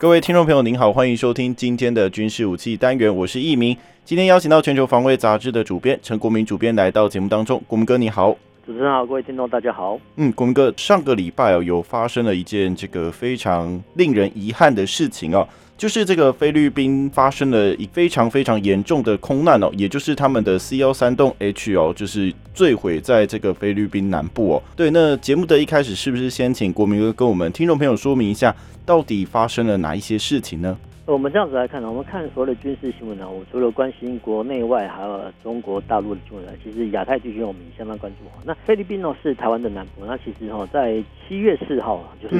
各位听众朋友，您好，欢迎收听今天的军事武器单元，我是易明。今天邀请到全球防卫杂志的主编陈国民主编来到节目当中，国民哥你好。主持人好，各位听众大家好。嗯，国民哥，上个礼拜哦，有发生了一件这个非常令人遗憾的事情哦。就是这个菲律宾发生了一非常非常严重的空难哦，也就是他们的 C 幺三栋 H 哦，就是坠毁在这个菲律宾南部哦。对，那节目的一开始是不是先请国民哥跟我们听众朋友说明一下，到底发生了哪一些事情呢？我们这样子来看呢，我们看所有的军事新闻呢，我除了关心国内外，还有中国大陆的新闻呢，其实亚太地区我们也相当关注哈。那菲律宾呢是台湾的南部，那其实哈在七月四号啊，就是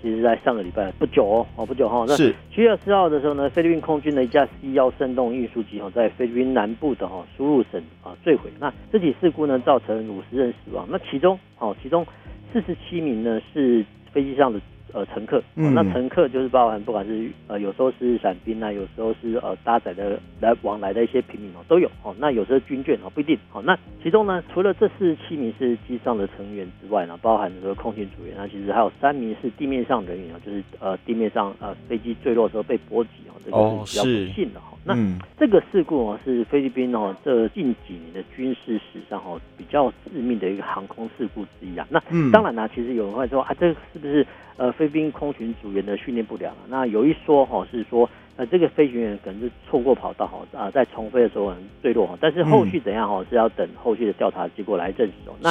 其实在上个礼拜不久哦，哦不久哈，那七月四号的时候呢，菲律宾空军的一架 C 幺三洞运输机哈，在菲律宾南部的哈输入省啊坠毁。那这起事故呢，造成五十人死亡，那其中哦其中四十七名呢是飞机上的。呃，乘客、哦，那乘客就是包含不管是呃，有时候是伞兵啊，有时候是呃搭载的来往来的一些平民哦，都有哦。那有时候军舰哦，不一定哦。那其中呢，除了这四十七名是机上的成员之外呢，包含这个空勤组员，那其实还有三名是地面上人员啊，就是呃地面上呃飞机坠落的时候被波及哦，这个是比较不幸的哈。哦、那、嗯、这个事故哦，是菲律宾哦这近几年的军事史上哦比较致命的一个航空事故之一啊。那当然呢，其实有人会说啊，这个是不是？呃，菲律宾空巡组员的训练不良，那有一说哈是说，呃，这个飞行员可能是错过跑道哈，啊，在重飞的时候可能坠落哈，但是后续怎样哈是要等后续的调查结果来证实哦。那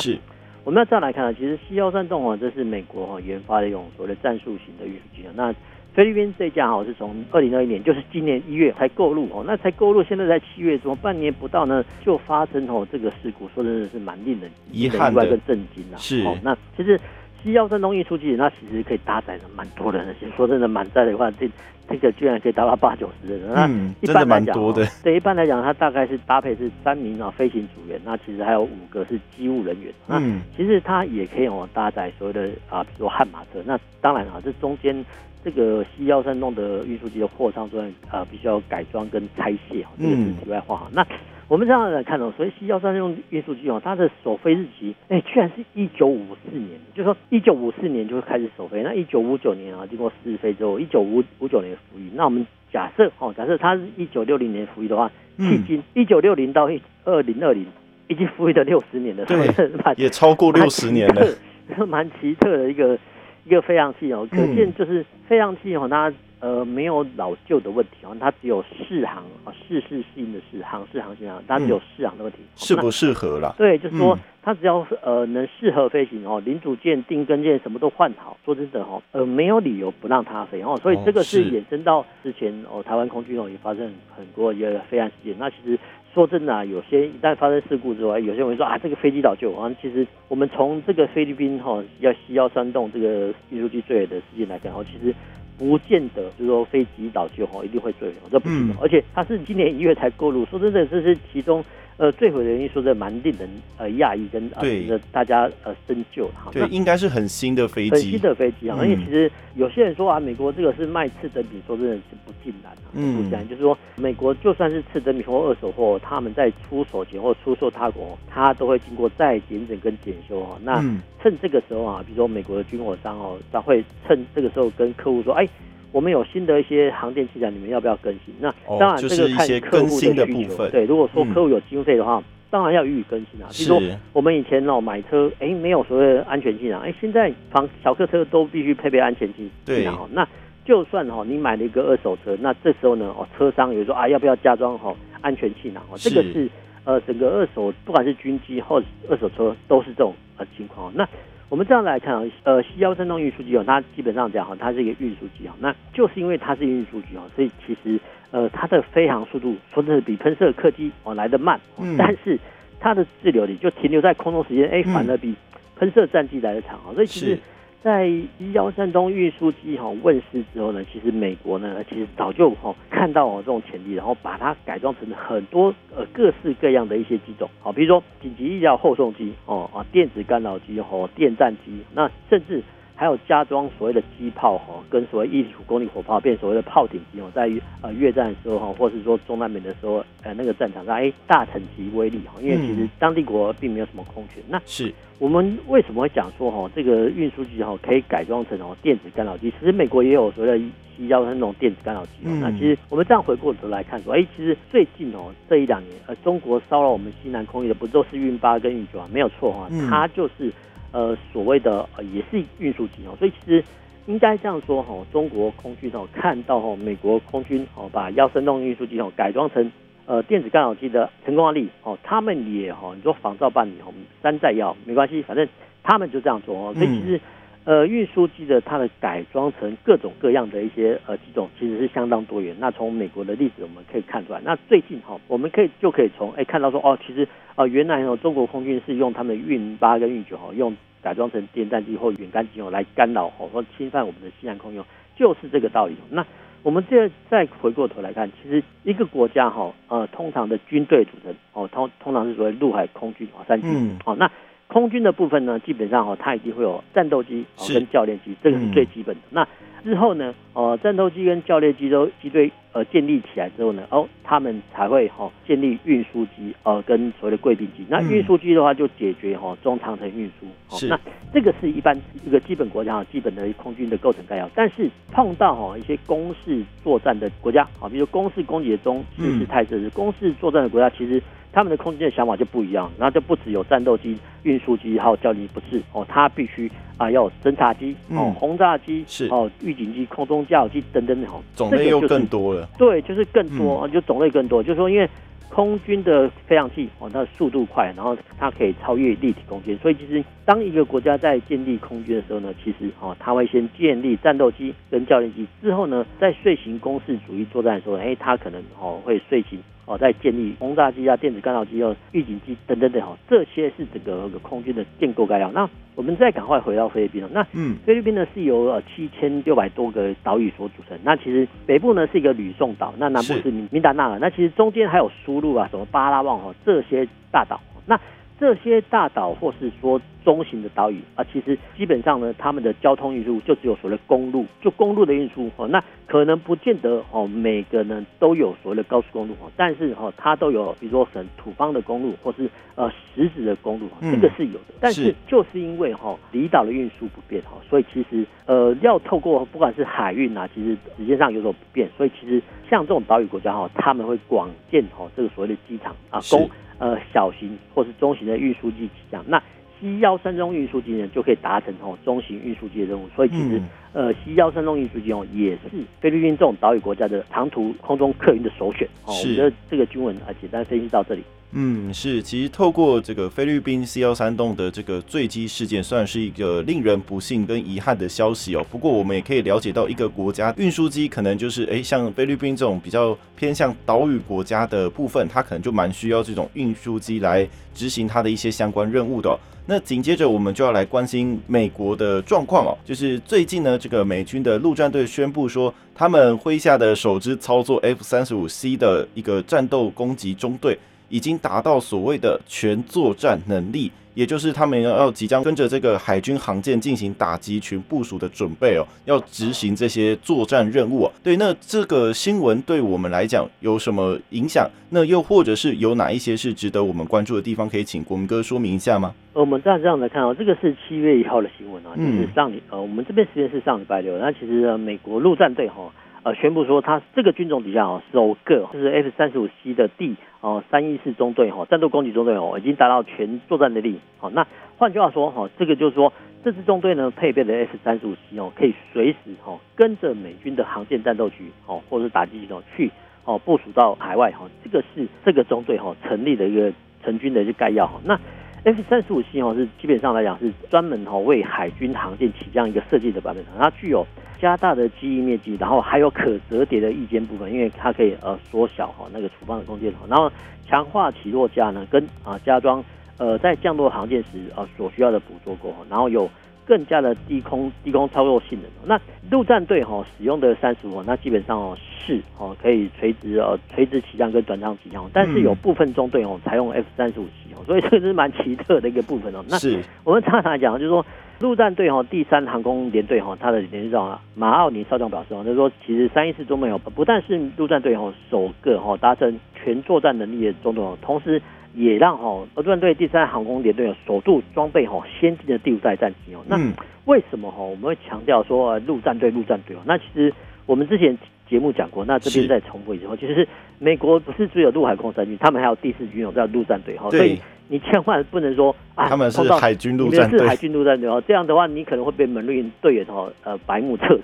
我们要这样来看呢，其实 C 幺三洞啊，这是美国哈研发的一种所谓的战术型的运输机啊。那菲律宾这架哈是从二零二一年，就是今年一月才购入哦，那才购入，现在在七月中，半年不到呢就发生哦这个事故，说真的是蛮令人遗憾的跟震惊啊。是，那其实。C 幺三洞运输机，那其实可以搭载的蛮多人的。说真的，满载的话，这这个居然可以达到八九十人。嗯，那一般来讲。对，一般来讲，它大概是搭配是三名啊飞行组员，那其实还有五个是机务人员。那，其实它也可以哦搭载所谓的啊，比如说悍马车。那当然啊，这中间这个 C 幺三弄的运输机的货舱中啊，必须要改装跟拆卸。这个是题外话哈。那我们这样来看哦，所以 C 幺三用运输机哦，它的首飞日期，哎，居然是一九五四年，就是说一九五四年就会开始首飞。那一九五九年啊，经过试飞之后，一九五五九年服役。那我们假设哦，假设它是一九六零年服役的话，迄今一九六零到一二零二零，已经服役了六十年了，对，也超过六十年了，蛮奇特 的一个一个飞航器哦，可见就是飞航器哦，它。呃，没有老旧的问题哦，它只有适航啊，适适适应的适航适航性航，它只有适航的问题，适不适合啦？对，就是说它只要呃能适合飞行哦，零组件、定根件什么都换好，说真的哈，呃，没有理由不让它飞哦，所以这个是衍生到之前哦，台湾空军哦也发生很多一个飞航事件。那其实说真的啊，有些一旦发生事故之后，有些人会说啊，这个飞机老旧啊，其实我们从这个菲律宾哈要西幺三洞这个运输机坠毁的事件来看哦，其实。不见得就是说飞机倒就吼一定会坠毁，这不行。而且它是今年一月才过路，说真的，这是其中呃坠毁的原因，说的蛮令人呃讶异跟呃大家呃深究哈。对，应该是很新的飞机，很新的飞机啊。而且其实有些人说啊，美国这个是卖次等品，说真的是不尽然啊。嗯，不尽然，就是说美国就算是次等品或二手货，他们在出手前或出售他国，他都会经过再检整跟检修哈。那趁这个时候啊，比如说美国的军火商哦，他会趁这个时候跟客户说，哎。我们有新的一些航电器材，你们要不要更新？那当然，这个看客户的需求。对，如果说客户有经费的话，当然要予以更新啊。比如说，我们以前哦买车，哎，没有所谓的安全气囊，哎，现在房小客车都必须配备安全气气囊。那就算哦你买了一个二手车，那这时候呢哦车商有说啊要不要加装好安全气囊？哦，这个是呃整个二手不管是军机或者二手车都是这种呃情况。那我们这样来看啊，呃西郊三洞运输机哦，它基本上讲哈，它是一个运输机啊，那就是因为它是运输机哦，所以其实呃，它的飞航速度说真的比喷射客机哦来的慢，但是它的滞留里就停留在空中时间，哎，反而比喷射战机来的长啊，所以其实在一幺三中运输机哈问世之后呢，其实美国呢其实早就哈看到这种潜力，然后把它改装成很多呃各式各样的一些机种，好，比如说紧急医疗后送机哦啊电子干扰机哦电战机，那甚至。还有加装所谓的机炮哈，跟所谓一体五公里火炮变所谓的炮顶机哦，在于呃越战的时候哈，或是说中南美的时候，呃那个战场上哎大成其威力哈，因为其实当地国并没有什么空权。那是我们为什么会讲说哈，这个运输机哈可以改装成哦电子干扰机？其实美国也有所谓的 C-130 那种电子干扰机。那其实我们这样回过头来看说，哎，其实最近哦这一两年，呃中国骚扰我们西南空域的不都是运八跟运九啊？没有错哈，它就是。呃，所谓的呃也是运输机哦，所以其实应该这样说哈，中国空军哦看到哈美国空军哦把要生动运输机哦改装成呃电子干扰机的成功案例哦，他们也哈你说仿造办理哦山寨要没关系，反正他们就这样做哦，所以其实。呃，运输机的它的改装成各种各样的一些呃机种，其实是相当多元。那从美国的例子我们可以看出来，那最近哈，我们可以就可以从哎看到说哦，其实呃原来哦中国空军是用他们的运八跟运九哈，用改装成电战机或远干机哦来干扰哦或侵犯我们的西南空域，就是这个道理。那我们这再回过头来看，其实一个国家哈呃通常的军队组成哦通通常是所谓陆海空军啊三军哦那。空军的部分呢，基本上哦，它一定会有战斗机跟教练机，这个是最基本的。那之后呢，呃，战斗机跟教练机都机队呃建立起来之后呢，哦，他们才会哈建立运输机呃跟所谓的贵宾机。那运输机的话就解决哈中长程运输。是。那这个是一般一个基本国家基本的空军的构成概要。但是碰到哈一些攻势作战的国家啊，比如攻势攻击的中，势势态势是攻势作战的国家，其实。他们的空军的想法就不一样，然后就不只有战斗机、运输机，还有教练机，不是哦，它必须啊要有侦察机哦、轰炸机是哦、预警机、空中加油机等等等，种类又更多了。对，就是更多，就种类更多，就是说因为。空军的飞行器哦，它的速度快，然后它可以超越立体空间，所以其实当一个国家在建立空军的时候呢，其实哦，它会先建立战斗机跟教练机，之后呢，在遂行攻势主义作战的时候，哎，它可能哦会遂行哦在建立轰炸机啊、电子干扰机、哦预警机等等等哦，这些是整个空军的建构概要。那我们再赶快回到菲律宾了。那嗯，菲律宾呢是由呃七千六百多个岛屿所组成。那其实北部呢是一个吕宋岛，那南部是明达纳尔。那其实中间还有苏禄啊，什么巴拉望哦这些大岛。那这些大岛或是说中型的岛屿啊，其实基本上呢，他们的交通运输就只有所谓的公路，就公路的运输哦。那可能不见得哦，每个呢都有所谓的高速公路哦，但是哈，它都有，比如说很土方的公路，或是呃石子的公路，这个是有的。但是就是因为哈离岛的运输不便哈，所以其实呃要透过不管是海运啊，其实时间上有所不便，所以其实像这种岛屿国家哈，他们会广建哈这个所谓的机场啊，公。呃，小型或是中型的运输机起降，那 C 幺三中运输机呢就可以达成哦中型运输机的任务。所以其实，呃，C 幺三中运输机哦也是菲律宾这种岛屿国家的长途空中客运的首选。哦，我觉得这个军文啊，简单分析到这里。嗯，是，其实透过这个菲律宾 C 幺三洞的这个坠机事件，算是一个令人不幸跟遗憾的消息哦。不过我们也可以了解到，一个国家运输机可能就是，哎，像菲律宾这种比较偏向岛屿国家的部分，它可能就蛮需要这种运输机来执行它的一些相关任务的哦。那紧接着我们就要来关心美国的状况哦，就是最近呢，这个美军的陆战队宣布说，他们麾下的首支操作 F 三十五 C 的一个战斗攻击中队。已经达到所谓的全作战能力，也就是他们要即将跟着这个海军航舰进行打击群部署的准备哦，要执行这些作战任务。对，那这个新闻对我们来讲有什么影响？那又或者是有哪一些是值得我们关注的地方？可以请国民哥说明一下吗？呃，我们这样这样来看哦，这个是七月一号的新闻啊，就是上礼呃，我们这边时间是上礼拜六，那其实美国陆战队哈。呃，宣布说他这个军种底下哦，首个就是 F 三十五 C 的第哦三一四中队哈，战斗攻击中队哦，已经达到全作战能力。好，那换句话说哈，这个就是说这支中队呢配备的 F 三十五 C 哦，可以随时哈跟着美军的航舰战斗局哦，或者是打击系统去哦部署到海外哈，这个是这个中队哈成立的一个成军的一个概要哈。那 F 三十五 C 哦是基本上来讲是专门哈为海军航舰起这样一个设计的版本，它具有。加大的机翼面积，然后还有可折叠的翼尖部分，因为它可以呃缩小哈那个储放的空间，然后强化起落架呢，跟啊加装呃在降落航舰时啊所需要的捕捉钩，然后有更加的低空低空操作性能。那陆战队哈使用的三十五，那基本上哦是哦可以垂直呃垂直起降跟短场起降，但是有部分中队哦采用 F 三十五起哦，所以这个是蛮奇特的一个部分哦。那我们常常来讲就是说。陆战队哈第三航空联队哈，他的连长马奥尼少将表示哦，他说其实三一四中队哦，不但是陆战队哈首个哈达成全作战能力的中队哦，同时也让哈陆战队第三航空联队首度装备哈先进的第五代战机哦。那为什么哈我们会强调说陆战队陆战队哦？那其实我们之前节目讲过，那这边再重复一次，就是美国不是只有陆海空三军，他们还有第四军哦叫陆战队哈，所以。你千万不能说啊，他们是海军陆战队，是海军陆战队哦。这样的话，你可能会被门卫队员哦，呃，白目测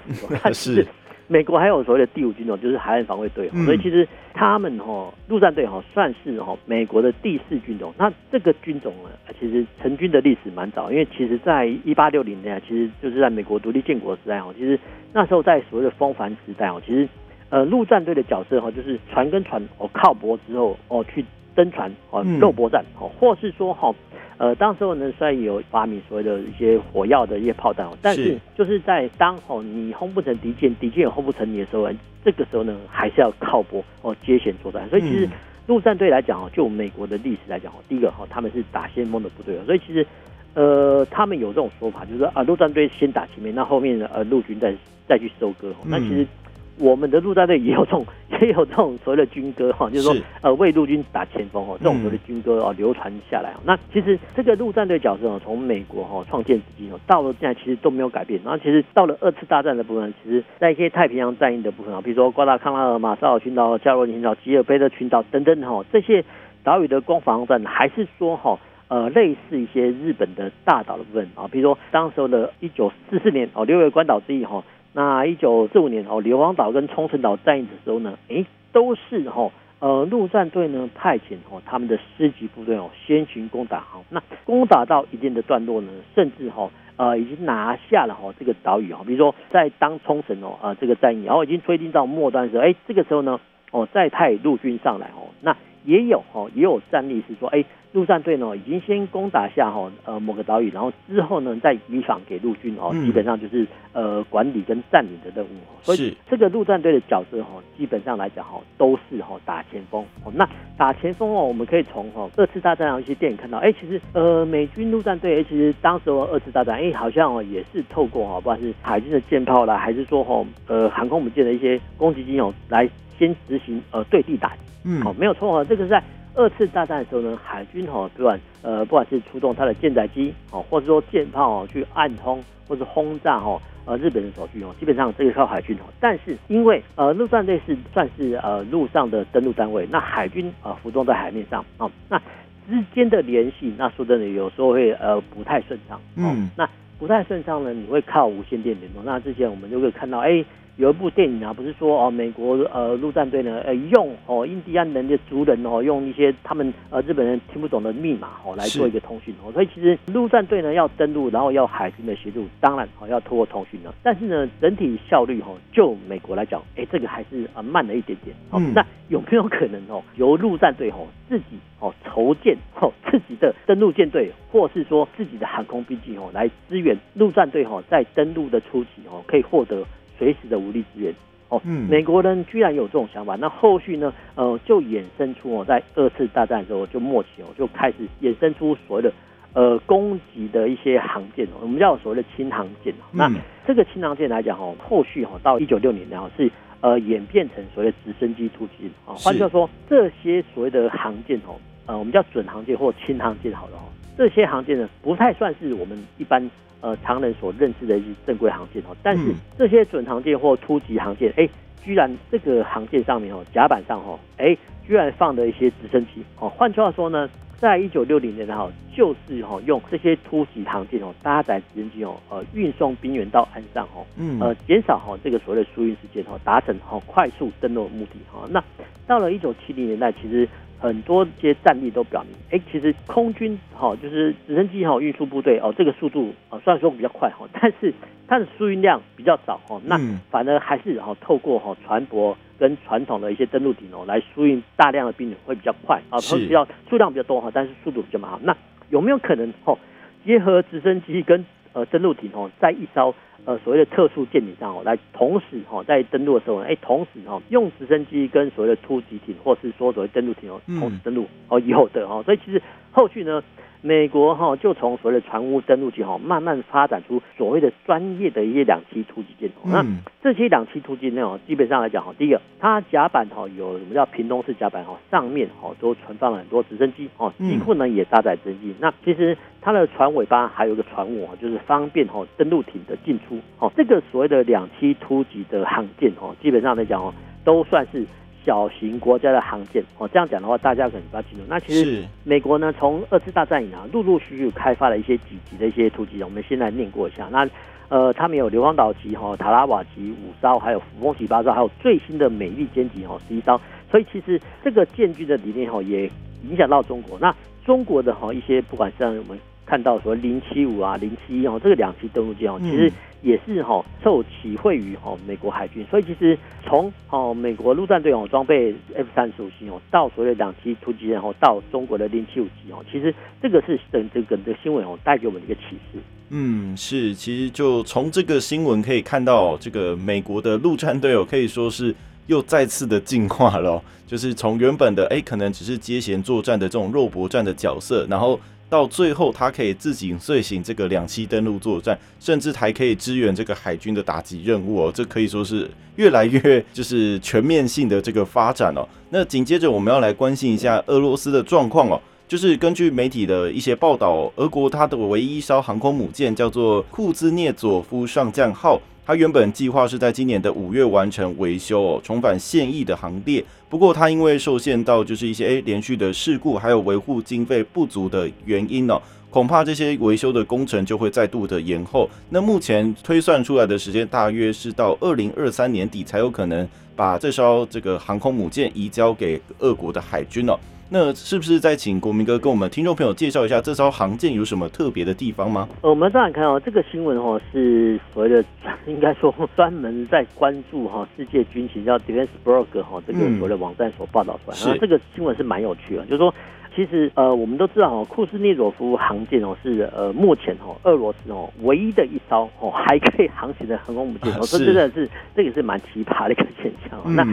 试。是，美国还有所谓的第五军种，就是海岸防卫队。所以其实他们哈陆战队哈算是哈美国的第四军种。那这个军种呢，其实成军的历史蛮早，因为其实在一八六零年，其实就是在美国独立建国时代哦。其实那时候在所谓的风帆时代哦，其实呃陆战队的角色哈，就是船跟船哦靠泊之后哦去。登船哦，肉搏战哦，或是说哈，呃，当时候呢虽然有发明所谓的一些火药的一些炮弹哦，但是就是在当哦你轰不成敌舰，敌舰也轰不成你的时候，这个时候呢还是要靠搏哦接舷作战。所以其实陆战队来讲哦，就美国的历史来讲哦，第一个哈他们是打先锋的部队哦，所以其实呃他们有这种说法，就是说啊陆战队先打前面，那后面呃陆军再再去收割。那其实。我们的陆战队也有这种，也有这种所谓的军歌哈，就是说呃为陆军打前锋哦，这种所谓的军歌哦流传下来。那其实这个陆战队角色哦，从美国哈创建至今哦，到了现在其实都没有改变。然后其实到了二次大战的部分，其实在一些太平洋战役的部分啊，比如说瓜达康拉尔马绍尔群岛、加罗群岛、吉尔贝特群岛等等哈，这些岛屿的攻防战，还是说哈呃类似一些日本的大岛的部分啊，比如说当时候的一九四四年哦六月关岛之役哈。那一九四五年哦，硫磺岛跟冲绳岛战役的时候呢，诶，都是哈呃陆战队呢派遣哦他们的师级部队哦先行攻打哈，那攻打到一定的段落呢，甚至哈呃已经拿下了哈这个岛屿哈，比如说在当冲绳哦啊这个战役，然后已经推进到末端的时候，诶，这个时候呢哦再派陆军上来哦，那也有哈也有战例是说哎。陆战队呢，已经先攻打下哈呃某个岛屿，然后之后呢再移防给陆军哦，基本上就是呃管理跟占领的任务。所以这个陆战队的角色哈，基本上来讲哈都是哈打前锋。那打前锋哦，我们可以从哈二次大战的一些电影看到，哎，其实呃美军陆战队，其实当时二次大战，哎，好像哦也是透过哈不管是海军的舰炮啦，还是说哈呃航空母舰的一些攻击机哦，来先执行呃对地打击。嗯，好，没有错哈，这个是在。二次大战的时候呢，海军哈不管呃不管是出动它的舰载机哦，或者说舰炮哦去暗通或者轰炸哦呃日本的守军哦，基本上这个靠海军哦。但是因为呃陆战队是算是呃陆上的登陆单位，那海军呃浮装在海面上哦，那之间的联系那说真的有时候会呃不太顺畅。嗯，那不太顺畅呢，你会靠无线电联络。那之前我们就会看到哎。有一部电影啊，不是说哦，美国呃陆战队呢，呃用哦印第安人的族人哦，用一些他们呃日本人听不懂的密码哦来做一个通讯哦，所以其实陆战队呢要登陆，然后要海军的协助，当然哦要透过通讯了，但是呢整体效率哦，就美国来讲，哎这个还是啊慢了一点点。哦，那有没有可能哦由陆战队哦自己哦筹建哦自己的登陆舰队，或是说自己的航空兵器哦来支援陆战队哦在登陆的初期哦可以获得。随时的武力支援哦，美国人居然有这种想法，那后续呢？呃，就衍生出哦，在二次大战的时候就末期哦，就开始衍生出所谓的呃攻击的一些航舰哦，我们叫所谓的轻航舰。那这个轻航舰来讲哦，后续哈到一九六年然后是呃演变成所谓的直升机突击啊，换句话说，这些所谓的航舰哦，呃，我们叫准航舰或轻航舰好了哦，这些航舰呢不太算是我们一般。呃，常人所认知的一些正规航舰哦，但是这些准航舰或突击航舰，哎，居然这个航舰上面哦，甲板上哦，哎，居然放了一些直升机哦。换句话说呢，在一九六零年哈，就是哈用这些突击航舰哦，搭载直升机哦，呃，运送兵员到岸上哦，呃，减少哈这个所谓的疏运时间哦，达成哈快速登陆的目的哈。那到了一九七零年代，其实。很多些战例都表明，哎，其实空军哈就是直升机哈运输部队哦，这个速度啊虽然说比较快哈，但是它的输运量比较少哈，那反而还是哈透过哈船舶跟传统的一些登陆艇哦来输运大量的兵力会比较快啊，比较数量比较多哈，但是速度比较慢。那有没有可能哈结合直升机跟呃登陆艇哦，在一艘呃所谓的特殊舰艇上哦，来同时哈在登陆的时候，哎，同时哈用直升机跟所谓的突击艇，或是说所谓登陆艇哦，同时登陆哦有的哦，所以其实后续呢。美国哈就从所谓的船坞登陆机哈，慢慢发展出所谓的专业的一些两栖突击舰。那这些两栖突击舰哦，基本上来讲哈，第一个它甲板哈有什么叫屏东式甲板哈，上面哈都存放了很多直升机哦，机库呢也搭载直升机。那其实它的船尾巴还有一个船坞，就是方便哈登陆艇的进出。哦，这个所谓的两栖突击的航舰哦，基本上来讲哦，都算是。小型国家的航舰哦，这样讲的话，大家可能比较清楚。那其实美国呢，从二次大战以来，陆陆续续开发了一些几级的一些突击，我们先来念过一下。那呃，他们有硫磺岛级、哈塔拉瓦级五艘，还有福风级八艘，还有最新的美利坚级哈十一艘。所以其实这个建军的理念哈，也影响到中国。那中国的哈一些，不管是我们看到说零七五啊、零七一哦，这个两栖登陆舰哦，其实。也是哈受启惠于哈美国海军，所以其实从哦美国陆战队哦装备 F 三十五型哦到所谓的两栖突击舰哦到中国的零七五级哦，其实这个是等这个的新闻哦带给我们的一个启示。嗯，是，其实就从这个新闻可以看到，这个美国的陆战队哦可以说是又再次的进化了，就是从原本的哎可能只是接舷作战的这种肉搏战的角色，然后。到最后，他可以自行遂行这个两栖登陆作战，甚至还可以支援这个海军的打击任务哦。这可以说是越来越就是全面性的这个发展哦。那紧接着我们要来关心一下俄罗斯的状况哦。就是根据媒体的一些报道，俄国它的唯一一艘航空母舰叫做库兹涅佐夫上将号。他原本计划是在今年的五月完成维修哦，重返现役的行列。不过他因为受限到就是一些诶连续的事故，还有维护经费不足的原因哦，恐怕这些维修的工程就会再度的延后。那目前推算出来的时间大约是到二零二三年底才有可能把这艘这个航空母舰移交给俄国的海军哦。那是不是再请国民哥跟我们听众朋友介绍一下这艘航舰有什么特别的地方吗？呃我们当然看哦，这个新闻哦是所谓的应该说专门在关注哈世界军情，叫 Defenseblog 哈这个所谓的网站所报道出来。然后这个新闻是蛮有趣的，就是说其实呃我们都知道哦库斯涅佐夫航舰哦是呃目前哦俄罗斯哦唯一的一艘哦还可以航行的航空母舰哦，这真的是这个是蛮奇葩的一个现象。那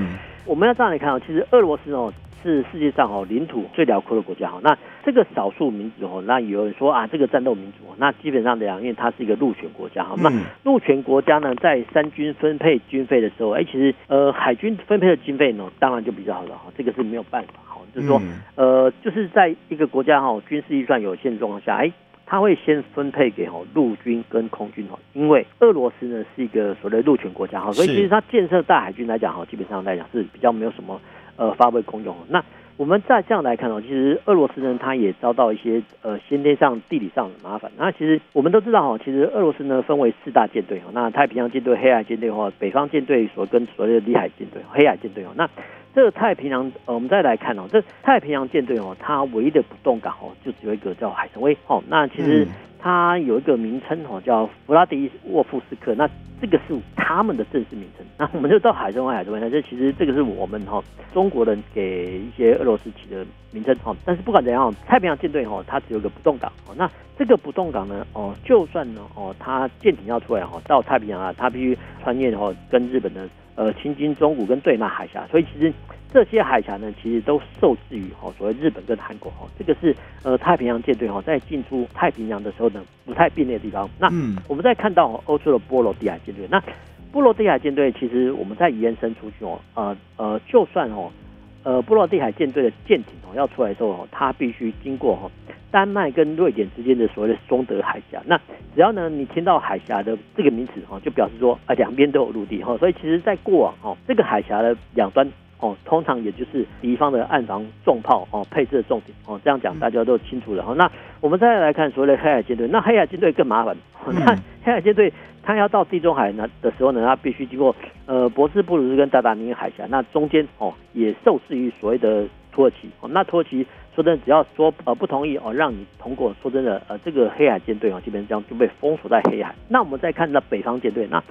我们要这样来看哦，其实俄罗斯哦。是世界上哦领土最辽阔的国家哈，那这个少数民族哦，那有人说啊，这个战斗民族，那基本上来讲，因为它是一个陆权国家哈，那陆权国家呢，在三军分配军费的时候，哎，其实呃海军分配的经费呢，当然就比较好了哈，这个是没有办法哈，就是说呃就是在一个国家哈军事预算有限状况下，哎，他会先分配给哈陆军跟空军哈，因为俄罗斯呢是一个所谓的陆权国家哈，所以其实它建设大海军来讲哈，基本上来讲是比较没有什么。呃，发挥功用。那我们再这样来看哦，其实俄罗斯呢，它也遭到一些呃先天上、地理上的麻烦。那其实我们都知道哈，其实俄罗斯呢分为四大舰队哈，那太平洋舰队、黑海舰队或北方舰队所跟所谓的里海舰队、黑海舰队哦。那这个太平洋，呃，我们再来看哦，这太平洋舰队哦，它唯一的不动港哦，就只有一个叫海参崴哦。那其实它有一个名称哦，叫弗拉迪沃夫斯克。那这个是他们的正式名称，那我们就到海参崴、海参崴。那这其实这个是我们哈中国人给一些俄罗斯起的名称哈。但是不管怎样，太平洋舰队哈它只有个不动港哦。那这个不动港呢哦，就算呢哦它舰艇要出来哈到太平洋啊，它必须穿越哈跟日本的呃青津、中古跟对马海峡。所以其实这些海峡呢，其实都受制于哈所谓日本跟韩国哈。这个是呃太平洋舰队哈在进出太平洋的时候呢不太便利的地方。那我们再看到欧洲的波罗的海。舰队，那波罗的海舰队其实我们在延伸出去哦，呃呃，就算哦，呃，波罗的海舰队的舰艇哦要出来之后哦，它必须经过哈丹麦跟瑞典之间的所谓的松德海峡。那只要呢你听到海峡的这个名词哦，就表示说啊两边都有陆地哈，所以其实在过往哦这个海峡的两端。哦，通常也就是敌方的岸防重炮哦，配置的重点哦，这样讲大家都清楚了哈。那我们再来看所谓的黑海舰队，那黑海舰队更麻烦。那黑海舰队它要到地中海呢的时候呢，它必须经过呃博斯布鲁斯跟达达尼海峡，那中间哦也受制于所谓的土耳其。哦，那土耳其说真的，只要说呃不同意哦，让你通过，说真的呃这个黑海舰队哦，基本上就被封锁在黑海。那我们再看那北方舰队那。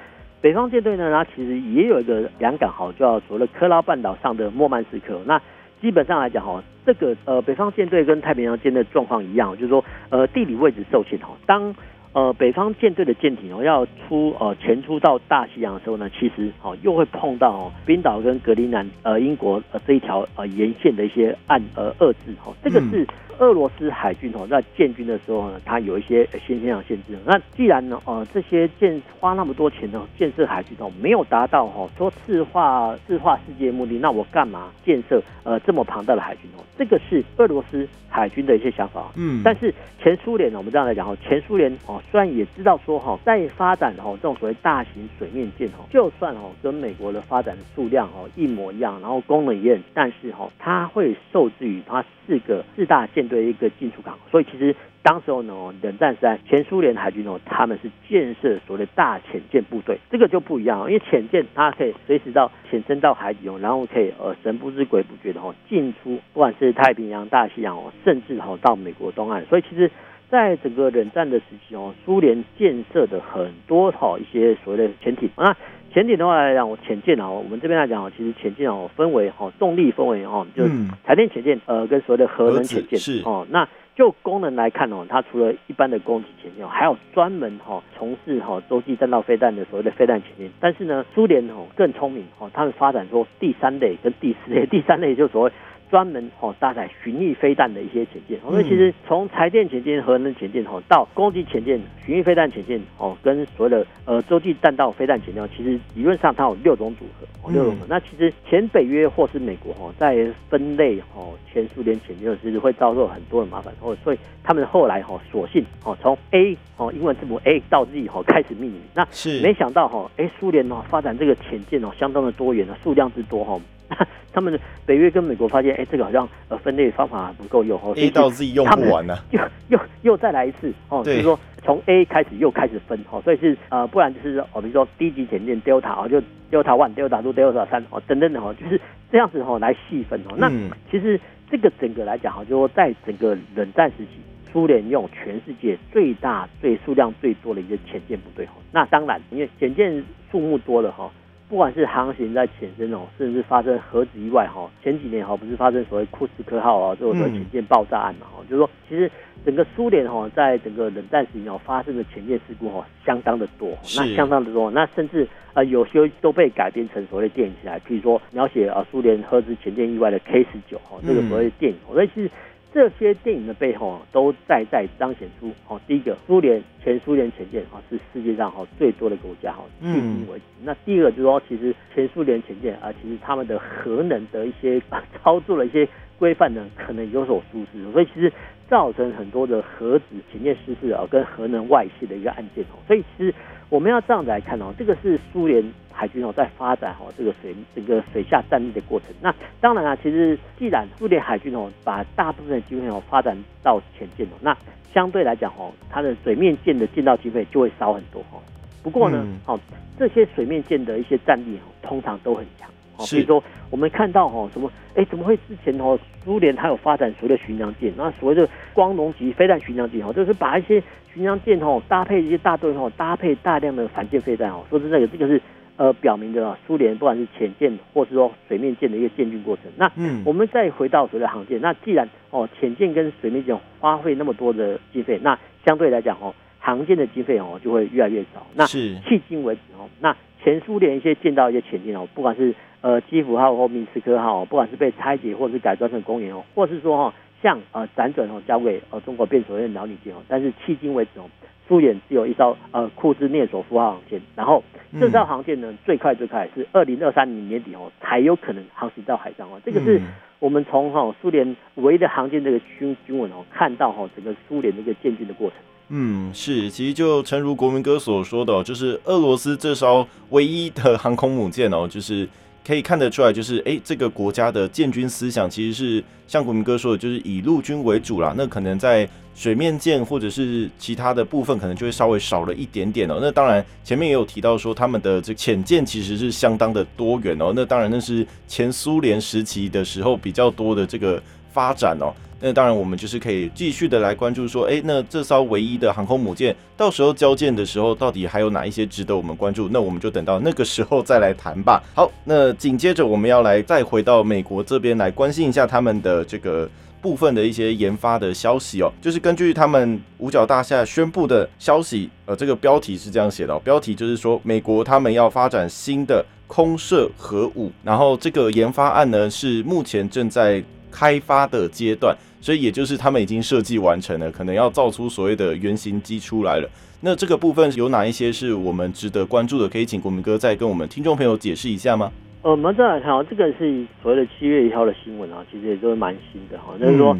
北方舰队呢，它其实也有一个两港号，叫除了科拉半岛上的莫曼斯克。那基本上来讲哈，这个呃北方舰队跟太平洋舰队状况一样，就是说呃地理位置受限哈。当呃北方舰队的舰艇哦要出呃前出到大西洋的时候呢，其实哦又会碰到哦冰岛跟格陵兰呃英国呃这一条呃沿线的一些岸呃遏制哦，这个是。俄罗斯海军哦，在建军的时候呢，它有一些先天上限制。那既然呢，呃，这些建花那么多钱呢，建设海军哦，没有达到哦，说赤化赤化世界的目的，那我干嘛建设呃这么庞大的海军哦？这个是俄罗斯海军的一些想法。嗯，但是前苏联呢，我们这样来讲哈，前苏联哦，虽然也知道说哈，在发展哦这种所谓大型水面舰哦，就算哦跟美国的发展的数量哦一模一样，然后功能一样，但是哈，它会受制于它四个四大舰。队一个进出港，所以其实当时候呢，冷战时代前苏联海军呢，他们是建设所谓的大潜舰部队，这个就不一样，因为潜舰它可以随时到潜深到海底哦，然后可以呃神不知鬼不觉的哦进出，不管是太平洋、大西洋哦，甚至哦到美国东岸，所以其实在整个冷战的时期哦，苏联建设的很多哈一些所谓的潜艇那。潜艇的话来讲，我潜舰啊，我们这边来讲哦其实潜舰哦分为哈动力分为哦，就是柴电潜舰呃跟所谓的核能潜舰是哦。那就功能来看哦，它除了一般的攻击潜艇，还有专门哈从事哈洲际弹道飞弹的所谓的飞弹潜艇。但是呢，苏联哦更聪明哦，他们发展出第三类跟第四类，第三类就所谓。专门哦搭载巡弋飞弹的一些潜舰，所以其实从柴电潜舰、核能潜舰哦到攻击潜舰、巡弋飞弹潜舰哦，跟所谓的呃洲际弹道飞弹潜舰，其实理论上它有六种组合，六种组合。那其实前北约或是美国哦，在分类哦前苏联潜舰，其实会遭受很多的麻烦，哦，所以他们后来哈索性哦从 A 哦英文字母 A 到 Z 哦开始命名。那是没想到哈，哎苏联哦发展这个潜舰哦相当的多元啊，数量之多哈。他们的北约跟美国发现，哎，这个好像呃分类方法不够用哦，A 到 Z 用不完 呢，又又又再来一次哦，就是说从 A 开始又开始分哦，所以是呃不然就是哦，比如说低级潜舰 Delta 哦，就 Delta One、Delta Two、Delta 三哦等等的哦，就是这样子哦来细分哦。那其实这个整个来讲哈，就是说在整个冷战时期，苏联用全世界最大、最数量最多的一个潜舰部队哈。那当然，因为潜舰数目多了哈。不管是航行在浅深哦，甚至发生核子意外哈，前几年哈不是发生所谓库斯科号啊这种潜舰爆炸案嘛哈，就是说其实整个苏联哈在整个冷战时期哦发生的潜舰事故哈相当的多，那相当的多，那甚至呃有些都被改编成所谓的电影起来，譬如说描写啊苏联核子潜舰意外的 K 十九哈这个所谓的电影，所以其实。这些电影的背后都在在彰显出哦，第一个苏联前苏联潜舰啊是世界上哈最多的国家哈，迄今为止。那第二个就是说，其实前苏联潜舰啊，其实他们的核能的一些 操作的一些规范呢，可能有所疏失，所以其实造成很多的核子潜舰失事啊，跟核能外泄的一个案件哦。所以其实我们要这样子来看哦，这个是苏联。海军哦，在发展哦，这个水这个水下战力的过程。那当然啊，其实既然苏联海军哦，把大部分的经费哦发展到潜舰哦，那相对来讲哦，它的水面舰的建造经费就会少很多哦。不过呢，哦，这些水面舰的一些战力哦，通常都很强哦。比如说我们看到哦，什么哎，怎么会之前哦，苏联它有发展所谓的巡洋舰，那所谓的光荣级飞弹巡洋舰哦，就是把一些巡洋舰哦搭配一些大队哦，搭配大量的反舰飞弹哦，说是这个这个是。呃，表明的苏联不管是潜舰或是说水面舰的一个建军过程。那我们再回到所谓的航舰，那既然哦潜舰跟水面舰花费那么多的经费，那相对来讲哦，航舰的经费哦就会越来越少。那迄今为止哦，那前苏联一些建造一些潜舰哦，不管是呃基辅号或明斯科号，不管是被拆解或是改装成公园哦，或是说哈像呃辗转哦交给呃中国变所谓的辽宁舰哦，但是迄今为止哦。苏联只有一艘呃库兹涅佐夫号航舰，然后这艘航舰呢最快最快是二零二三年年底哦才有可能航行到海上哦，这个是我们从哈苏联唯一的航舰这个军军文哦看到哈整个苏联的一个建军的过程。嗯，是，其实就诚如国民哥所说的，就是俄罗斯这艘唯一的航空母舰哦，就是。可以看得出来，就是哎，这个国家的建军思想其实是像国民哥说的，就是以陆军为主啦。那可能在水面舰或者是其他的部分，可能就会稍微少了一点点哦。那当然，前面也有提到说，他们的这潜舰其实是相当的多元哦。那当然，那是前苏联时期的时候比较多的这个发展哦。那当然，我们就是可以继续的来关注说，哎，那这艘唯一的航空母舰，到时候交舰的时候，到底还有哪一些值得我们关注？那我们就等到那个时候再来谈吧。好，那紧接着我们要来再回到美国这边来关心一下他们的这个。部分的一些研发的消息哦，就是根据他们五角大厦宣布的消息，呃，这个标题是这样写的，标题就是说美国他们要发展新的空射核武，然后这个研发案呢是目前正在开发的阶段，所以也就是他们已经设计完成了，可能要造出所谓的原型机出来了。那这个部分有哪一些是我们值得关注的？可以请国民哥再跟我们听众朋友解释一下吗？呃，我们再来看啊，这个是所谓的七月一号的新闻啊，其实也都是蛮新的哈。就是说，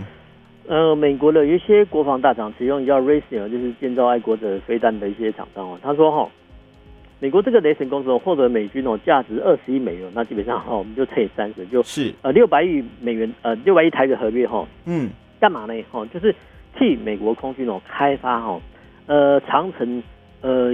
嗯、呃，美国的有一些国防大厂，其中叫 Raytheon，就是建造爱国者飞弹的一些厂商哦。他说哈，美国这个雷神公司哦，获得美军哦价值二十亿美元，那基本上哈，我们就乘以三十，就是呃六百亿美元，呃六百亿台的合约哈。嗯，干嘛呢？哈，就是替美国空军哦开发哈，呃长城呃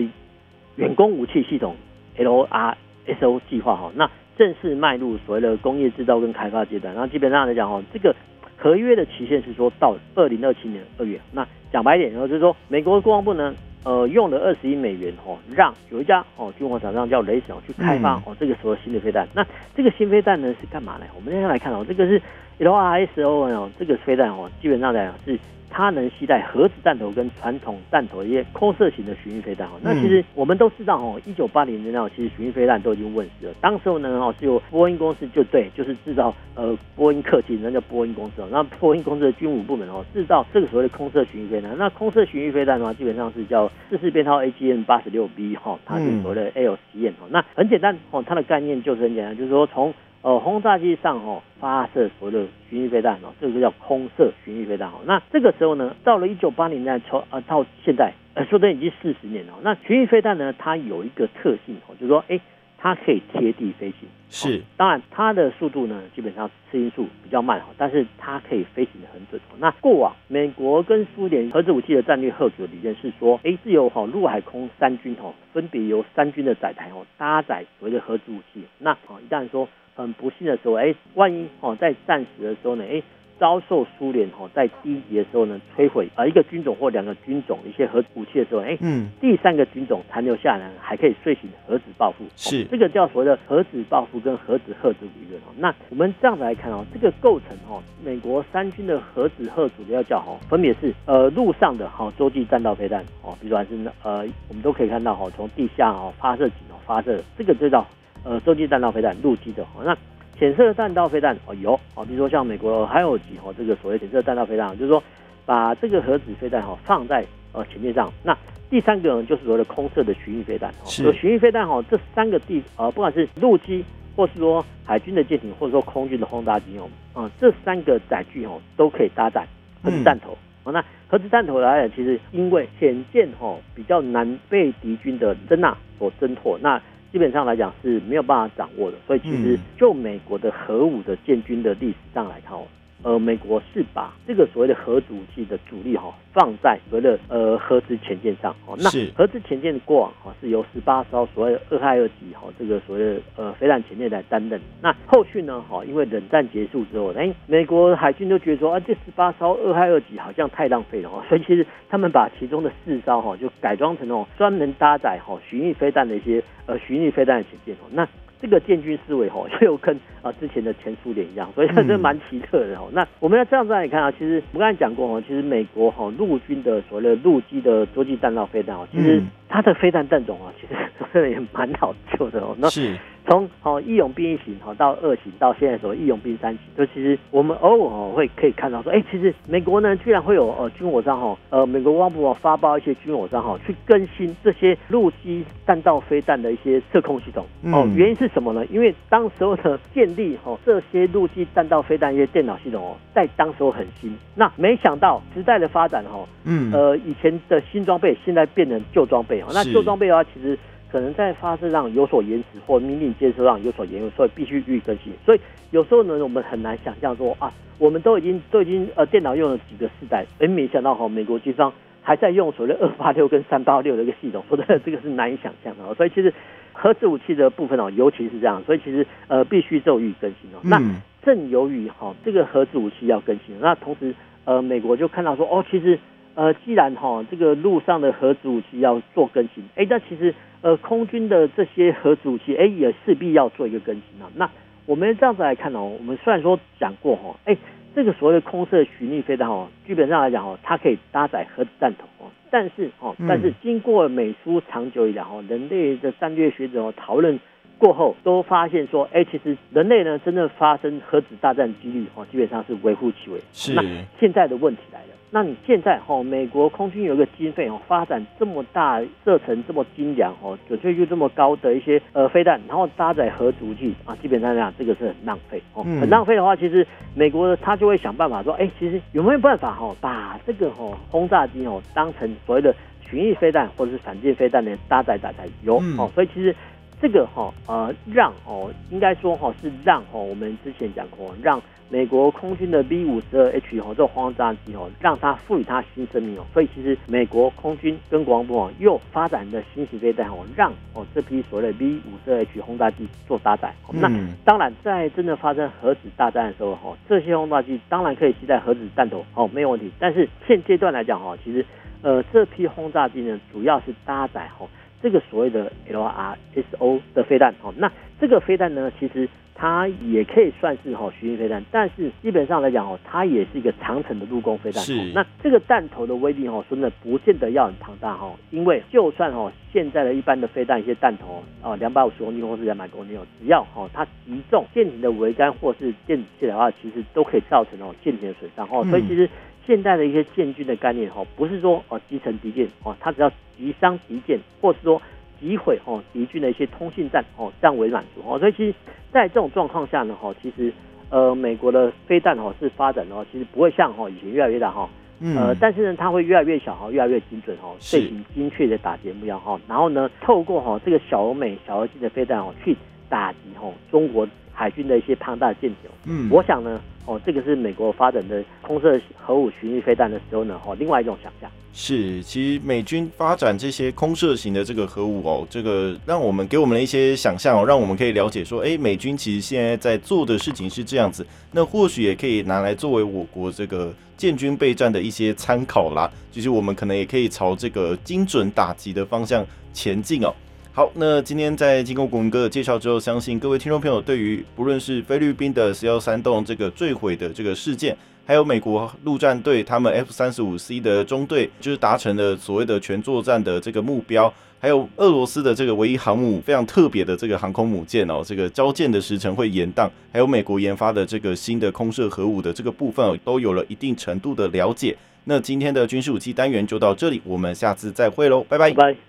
远攻武器系统 LRSO 计划哈，那。正式迈入所谓的工业制造跟开发阶段，那基本上来讲哦，这个合约的期限是说到二零二七年二月。那讲白一点，然后就是说，美国的国防部呢，呃，用了二十亿美元哦，让有一家哦军火厂商叫雷神去开发哦这个所谓新的飞弹。那这个新飞弹呢是干嘛呢？我们现在来看哦，这个是 LRSO 哦，这个飞弹哦，基本上来讲是。它能携带核子弹头跟传统弹头一些空射型的巡弋飞弹哦。那其实我们都知道哦，一九八零年代其实巡弋飞弹都已经问世了。当时候呢哦，是由波音公司就对，就是制造呃波音客机，那叫波音公司哦。那波音公司的军武部门哦，制造这个所谓的空射巡弋飞弹。那空射巡弋飞弹的话，基本上是叫四式编号 AGM 八十六 B 哈，它是所谓的 L 实验哦。那很简单哦，它的概念就是很简单，就是说从呃，轰炸机上哦发射所谓的巡弋飞弹哦，这个叫空射巡弋飞弹哦。那这个时候呢，到了一九八零年代从呃到现在，呃说的已经四十年了。那巡弋飞弹呢，它有一个特性哦，就是说，哎。它可以贴地飞行，是，当然它的速度呢，基本上次音速比较慢，但是它可以飞行的很准。那过往美国跟苏联核子武器的战略核主的理念是说，哎，是由哈陆海空三军哦，分别由三军的载台哦搭载所谓的核子武器。那哦，一旦说很不幸的时候，哎，万一哦在战时的时候呢，哎。遭受苏联哈在第一级的时候呢摧毁啊一个军种或两个军种一些核武器的时候，哎，嗯，第三个军种残留下来还可以睡醒核子报复，是这个叫所谓的核子报复跟核子核子理论哦。那我们这样子来看哦，这个构成哦，美国三军的核子吓阻要叫哈，分别是呃陆上的哈洲际弹道飞弹哦，比如说是呃我们都可以看到哈从地下哦发射井哦发射这个就叫呃洲际弹道飞弹陆基的哦那。潜射弹道飞弹哦有哦，比如说像美国还有几哦，这个所谓潜射弹道飞弹，就是说把这个核子飞弹哈放在呃前面上。那第三个呢，就是所谓的空射的巡弋飞弹。有。巡弋飞弹哈，这三个地呃，不管是陆基，或是说海军的舰艇，或者说空军的轰炸机哦，啊，这三个载具哦都可以搭载核子弹头。哦、嗯，那核子弹头来讲，其实因为潜舰哈比较难被敌军的侦纳所侦破，那。基本上来讲是没有办法掌握的，所以其实就美国的核武的建军的历史上来看哦。呃，美国是把这个所谓的核武器的主力哈、哦、放在所谓的呃核子潜舰上哦。那核子潜舰的过往哈是由十八艘所谓的俄亥俄级哈这个所谓的呃飞弹潜舰来担任。那后续呢哈，因为冷战结束之后，哎，美国海军都觉得说啊，这十八艘俄亥俄级好像太浪费了哦，所以其实他们把其中的四艘哈就改装成哦专门搭载哈巡弋飞弹的一些呃巡弋飞弹的潜舰哦。那这个建军思维吼，又跟啊之前的前苏联一样，所以它是蛮奇特的吼。那我们要这样子来看啊，其实我刚才讲过哦，其实美国哈陆军的所谓的陆基的洲际弹道飞弹哦，其实它的飞弹弹种啊，其实 真的也蛮好救的哦。那是。从好义勇兵一型好到二型到现在所谓义勇兵三型，就其实我们偶尔哦会可以看到说，哎，其实美国呢居然会有呃军火商哈，呃美国国防部啊发包一些军火商哈去更新这些陆基弹道飞弹的一些射控系统哦，原因是什么呢？因为当时候的 建立哈这些陆基弹道飞弹一些电脑系统哦，在当时候很新，那没想到时代的发展哈，嗯呃以前的新装备现在变成旧装备哦，那旧装备的话其实。可能在发射上有所延迟，或命令接收上有所延误，所以必须予以更新。所以有时候呢，我们很难想象说啊，我们都已经都已经呃电脑用了几个世代，哎，没想到哈，美国军方还在用所谓的二八六跟三八六的一个系统，说的这个是难以想象的。所以其实核子武器的部分哦，尤其是这样，所以其实呃必须做予以更新哦。那正由于哈这个核子武器要更新，那同时呃美国就看到说哦，其实。呃，既然哈这个陆上的核子武器要做更新，哎，那其实呃空军的这些核子武器，哎，也势必要做一个更新啊。那我们这样子来看哦，我们虽然说讲过哈，哎，这个所谓的空射巡弋飞弹哦，基本上来讲哦，它可以搭载核子弹头哦。但是哦，但是经过美苏长久以来哦，人类的战略学者哦讨论过后，都发现说，哎，其实人类呢真正发生核子大战几率哦，基本上是微乎其微。是。那现在的问题来了。那你现在哈，美国空军有一个经费哦，发展这么大、射程这么精良哦，准确率这么高的一些呃飞弹，然后搭载核武器啊，基本上讲这个是很浪费哦，很浪费的话，其实美国他就会想办法说，哎，其实有没有办法哈，把这个哈轰炸机哦当成所谓的巡弋飞弹或者是反舰飞弹的搭载搭载有哦，所以其实这个哈呃让哦应该说哈是让哦我们之前讲过让。美国空军的 B 五十二 H 哦，这种轰炸机哦，让它赋予它新生命哦，所以其实美国空军跟国防部哦，又发展的新型飞弹哦，让哦这批所谓的 B 五十二 H 轰炸机做搭载。那当然，在真的发生核子大战的时候哈，这些轰炸机当然可以携带核子弹头哦，没有问题。但是现阶段来讲哈，其实呃这批轰炸机呢，主要是搭载哈这个所谓的 LRSO 的飞弹哦，那这个飞弹呢，其实。它也可以算是哈巡弋飞弹，但是基本上来讲哦，它也是一个长程的陆攻飞弹。是。那这个弹头的威力哦，说真的不见得要很庞大哈，因为就算哦现在的一般的飞弹一些弹头哦，两百五十公斤或是两百公斤哦，只要哦它击中舰艇的桅杆或是舰体的话，其实都可以造成哦舰艇的损伤哦。所以其实现在的一些建军的概念哈，不是说哦击沉敌舰哦，它只要击伤敌舰，或是说。击毁哦敌军的一些通信站哦，这样为满足哦，所以其实在这种状况下呢，哈，其实呃美国的飞弹哦是发展的哦，其实不会像哈以前越来越大哈，呃，但是呢它会越来越小哈，越来越精准哦，进行精确的打击目标哈，然后呢透过哈这个小而美小而精的飞弹哦去打击哈中国海军的一些庞大的舰艇，嗯，我想呢哦这个是美国发展的空射核武巡弋飞弹的时候呢，哦另外一种想象。是，其实美军发展这些空射型的这个核武哦，这个让我们给我们的一些想象哦，让我们可以了解说，哎，美军其实现在在做的事情是这样子，那或许也可以拿来作为我国这个建军备战的一些参考啦。其实我们可能也可以朝这个精准打击的方向前进哦。好，那今天在经过国文哥的介绍之后，相信各位听众朋友对于不论是菲律宾的 C 幺三栋这个坠毁的这个事件，还有美国陆战队他们 F 三十五 C 的中队，就是达成了所谓的全作战的这个目标，还有俄罗斯的这个唯一航母非常特别的这个航空母舰哦，这个交舰的时程会延宕，还有美国研发的这个新的空射核武的这个部分哦，都有了一定程度的了解。那今天的军事武器单元就到这里，我们下次再会喽，拜拜。拜拜。